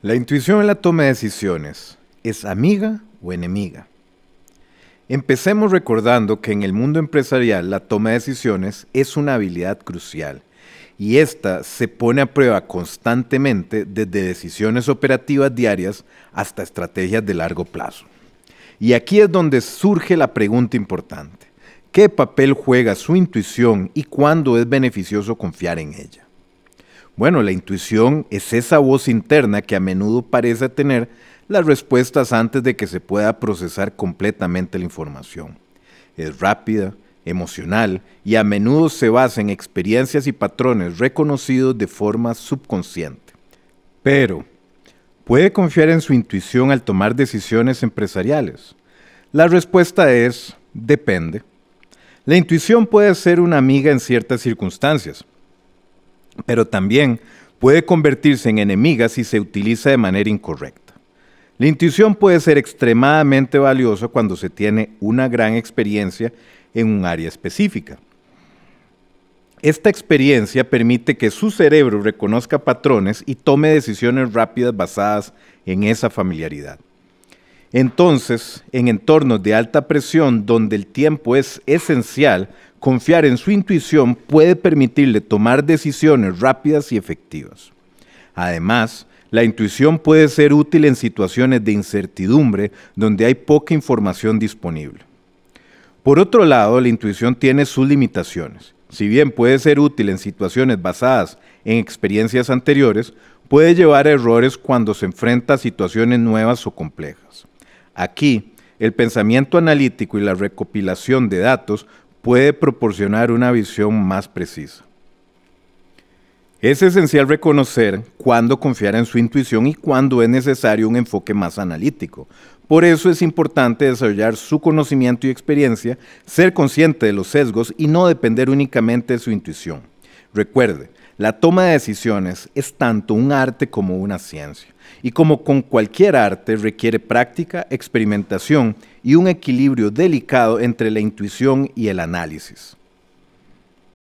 La intuición en la toma de decisiones es amiga o enemiga. Empecemos recordando que en el mundo empresarial la toma de decisiones es una habilidad crucial y esta se pone a prueba constantemente desde decisiones operativas diarias hasta estrategias de largo plazo. Y aquí es donde surge la pregunta importante. ¿Qué papel juega su intuición y cuándo es beneficioso confiar en ella? Bueno, la intuición es esa voz interna que a menudo parece tener las respuestas antes de que se pueda procesar completamente la información. Es rápida, emocional y a menudo se basa en experiencias y patrones reconocidos de forma subconsciente. Pero, ¿puede confiar en su intuición al tomar decisiones empresariales? La respuesta es, depende. La intuición puede ser una amiga en ciertas circunstancias, pero también puede convertirse en enemiga si se utiliza de manera incorrecta. La intuición puede ser extremadamente valiosa cuando se tiene una gran experiencia en un área específica. Esta experiencia permite que su cerebro reconozca patrones y tome decisiones rápidas basadas en esa familiaridad. Entonces, en entornos de alta presión donde el tiempo es esencial, confiar en su intuición puede permitirle tomar decisiones rápidas y efectivas. Además, la intuición puede ser útil en situaciones de incertidumbre donde hay poca información disponible. Por otro lado, la intuición tiene sus limitaciones. Si bien puede ser útil en situaciones basadas en experiencias anteriores, puede llevar a errores cuando se enfrenta a situaciones nuevas o complejas. Aquí, el pensamiento analítico y la recopilación de datos puede proporcionar una visión más precisa. Es esencial reconocer cuándo confiar en su intuición y cuándo es necesario un enfoque más analítico. Por eso es importante desarrollar su conocimiento y experiencia, ser consciente de los sesgos y no depender únicamente de su intuición. Recuerde, la toma de decisiones es tanto un arte como una ciencia. Y como con cualquier arte requiere práctica, experimentación y un equilibrio delicado entre la intuición y el análisis.